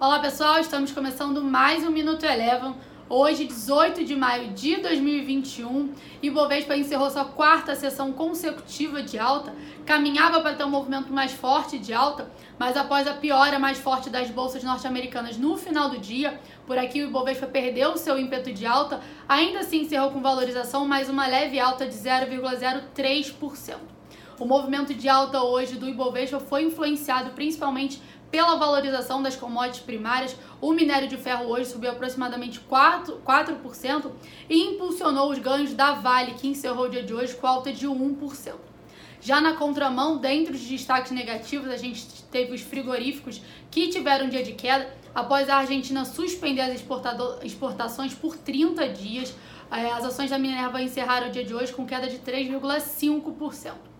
Olá pessoal, estamos começando mais um Minuto Eleven. Hoje, 18 de maio de 2021, e Bovespa encerrou sua quarta sessão consecutiva de alta, caminhava para ter um movimento mais forte de alta, mas após a piora mais forte das bolsas norte-americanas no final do dia, por aqui o Ibovespa perdeu seu ímpeto de alta, ainda assim encerrou com valorização mais uma leve alta de 0,03%. O movimento de alta hoje do Ibovespa foi influenciado principalmente pela valorização das commodities primárias, o minério de ferro hoje subiu aproximadamente 4%, 4% e impulsionou os ganhos da Vale, que encerrou o dia de hoje com alta de 1%. Já na contramão, dentro de destaques negativos, a gente teve os frigoríficos que tiveram um dia de queda após a Argentina suspender as exportações por 30 dias. Eh, as ações da Minerva encerraram o dia de hoje com queda de 3,5%.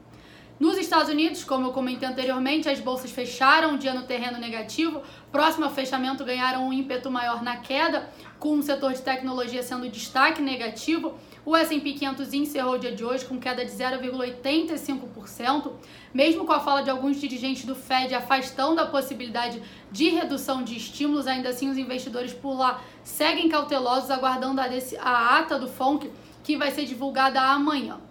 Nos Estados Unidos, como eu comentei anteriormente, as bolsas fecharam o dia no terreno negativo. Próximo ao fechamento, ganharam um ímpeto maior na queda, com o setor de tecnologia sendo destaque negativo. O S&P 500 encerrou o dia de hoje com queda de 0,85%, mesmo com a fala de alguns dirigentes do Fed afastando a possibilidade de redução de estímulos, ainda assim os investidores por lá seguem cautelosos aguardando a, a ata do FONC que vai ser divulgada amanhã.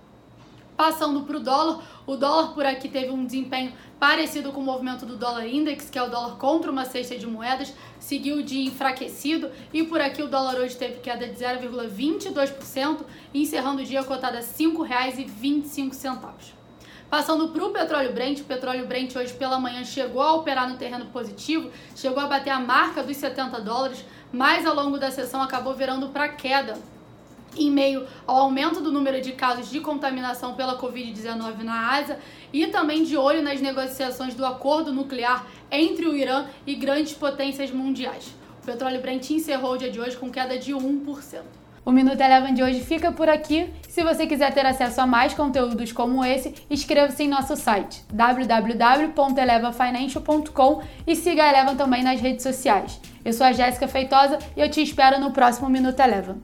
Passando para o dólar, o dólar por aqui teve um desempenho parecido com o movimento do dólar index, que é o dólar contra uma cesta de moedas, seguiu de enfraquecido. E por aqui o dólar hoje teve queda de 0,22%, encerrando o dia cotado a R$ 5,25. Passando para o petróleo Brent, o petróleo Brent hoje pela manhã chegou a operar no terreno positivo, chegou a bater a marca dos 70 dólares, mas ao longo da sessão acabou virando para queda, em meio ao aumento do número de casos de contaminação pela Covid-19 na Ásia e também de olho nas negociações do acordo nuclear entre o Irã e grandes potências mundiais. O petróleo Brent encerrou o dia de hoje com queda de 1%. O Minuto Eleven de hoje fica por aqui. Se você quiser ter acesso a mais conteúdos como esse, inscreva-se em nosso site www.elevafinancial.com e siga a Eleven também nas redes sociais. Eu sou a Jéssica Feitosa e eu te espero no próximo Minuto Eleven.